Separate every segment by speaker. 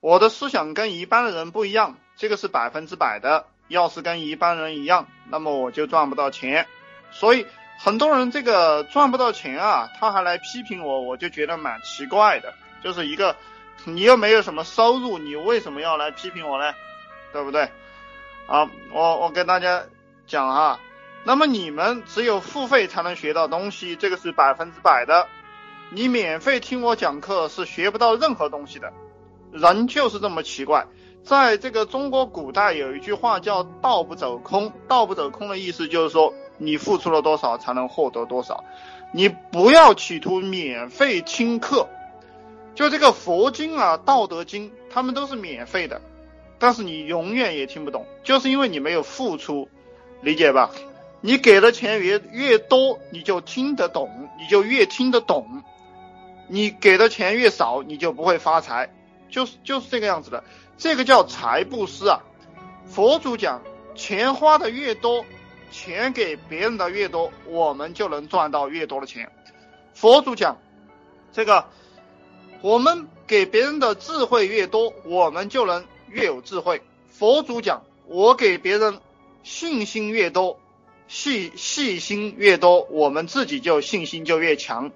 Speaker 1: 我的思想跟一般的人不一样，这个是百分之百的。要是跟一般人一样，那么我就赚不到钱。所以很多人这个赚不到钱啊，他还来批评我，我就觉得蛮奇怪的。就是一个，你又没有什么收入，你为什么要来批评我呢？对不对？啊，我我跟大家讲啊，那么你们只有付费才能学到东西，这个是百分之百的。你免费听我讲课是学不到任何东西的。人就是这么奇怪。在这个中国古代有一句话叫“道不走空”，道不走空的意思就是说，你付出了多少才能获得多少。你不要企图免费听课。就这个佛经啊，《道德经》，他们都是免费的，但是你永远也听不懂，就是因为你没有付出，理解吧？你给的钱越越多，你就听得懂，你就越听得懂；你给的钱越少，你就不会发财，就是就是这个样子的。这个叫财布施啊。佛祖讲，钱花的越多，钱给别人的越多，我们就能赚到越多的钱。佛祖讲，这个。我们给别人的智慧越多，我们就能越有智慧。佛祖讲，我给别人信心越多，细细心越多，我们自己就信心就越强。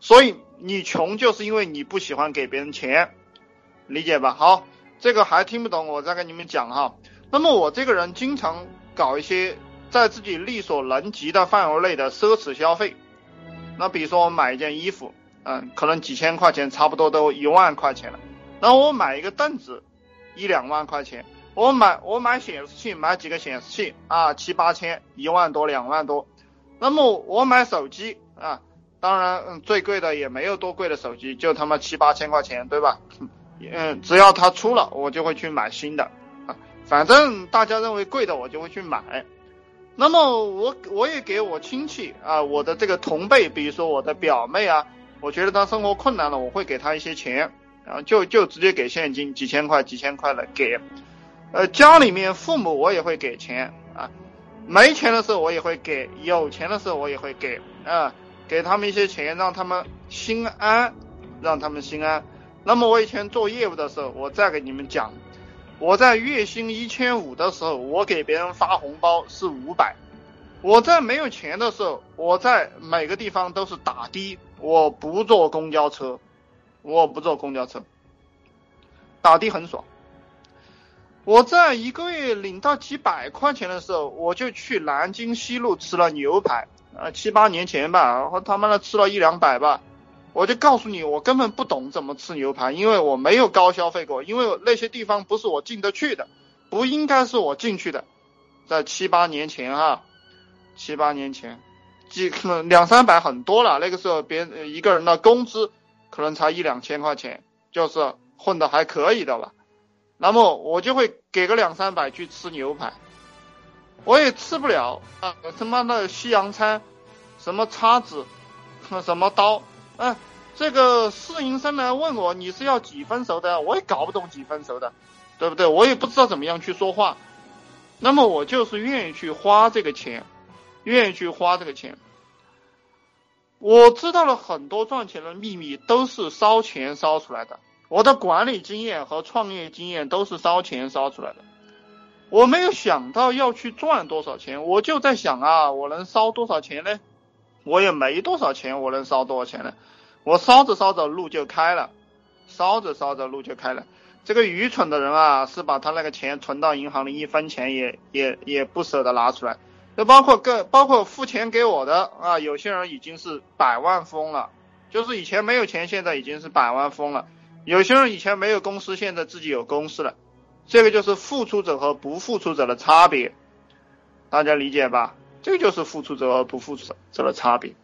Speaker 1: 所以你穷就是因为你不喜欢给别人钱，理解吧？好，这个还听不懂，我再跟你们讲哈。那么我这个人经常搞一些在自己力所能及的范围内的奢侈消费。那比如说我买一件衣服。嗯，可能几千块钱，差不多都一万块钱了。然后我买一个凳子，一两万块钱。我买我买显示器，买几个显示器啊，七八千，一万多两万多。那么我买手机啊，当然嗯最贵的也没有多贵的手机，就他妈七八千块钱，对吧？嗯，只要它出了，我就会去买新的啊。反正大家认为贵的，我就会去买。那么我我也给我亲戚啊，我的这个同辈，比如说我的表妹啊。我觉得她生活困难了，我会给她一些钱，然后就就直接给现金，几千块、几千块的给。呃，家里面父母我也会给钱啊，没钱的时候我也会给，有钱的时候我也会给啊，给他们一些钱，让他们心安，让他们心安。那么我以前做业务的时候，我再给你们讲，我在月薪一千五的时候，我给别人发红包是五百。我在没有钱的时候，我在每个地方都是打的，我不坐公交车，我不坐公交车，打的很爽。我在一个月领到几百块钱的时候，我就去南京西路吃了牛排，啊，七八年前吧，我他妈的吃了一两百吧。我就告诉你，我根本不懂怎么吃牛排，因为我没有高消费过，因为那些地方不是我进得去的，不应该是我进去的，在七八年前哈。七八年前，几可能两三百很多了。那个时候，别人一个人的工资可能才一两千块钱，就是混的还可以的了。那么我就会给个两三百去吃牛排，我也吃不了啊！他妈的西洋餐，什么叉子，什么刀，嗯，这个试营生来问我你是要几分熟的，我也搞不懂几分熟的，对不对？我也不知道怎么样去说话。那么我就是愿意去花这个钱。愿意去花这个钱，我知道了很多赚钱的秘密，都是烧钱烧出来的。我的管理经验和创业经验都是烧钱烧出来的。我没有想到要去赚多少钱，我就在想啊，我能烧多少钱呢？我也没多少钱，我能烧多少钱呢？我烧着烧着路就开了，烧着烧着路就开了。这个愚蠢的人啊，是把他那个钱存到银行里，一分钱也也也不舍得拿出来。就包括个包括付钱给我的啊，有些人已经是百万富翁了，就是以前没有钱，现在已经是百万富翁了。有些人以前没有公司，现在自己有公司了，这个就是付出者和不付出者的差别，大家理解吧？这个就是付出者和不付出者的差别。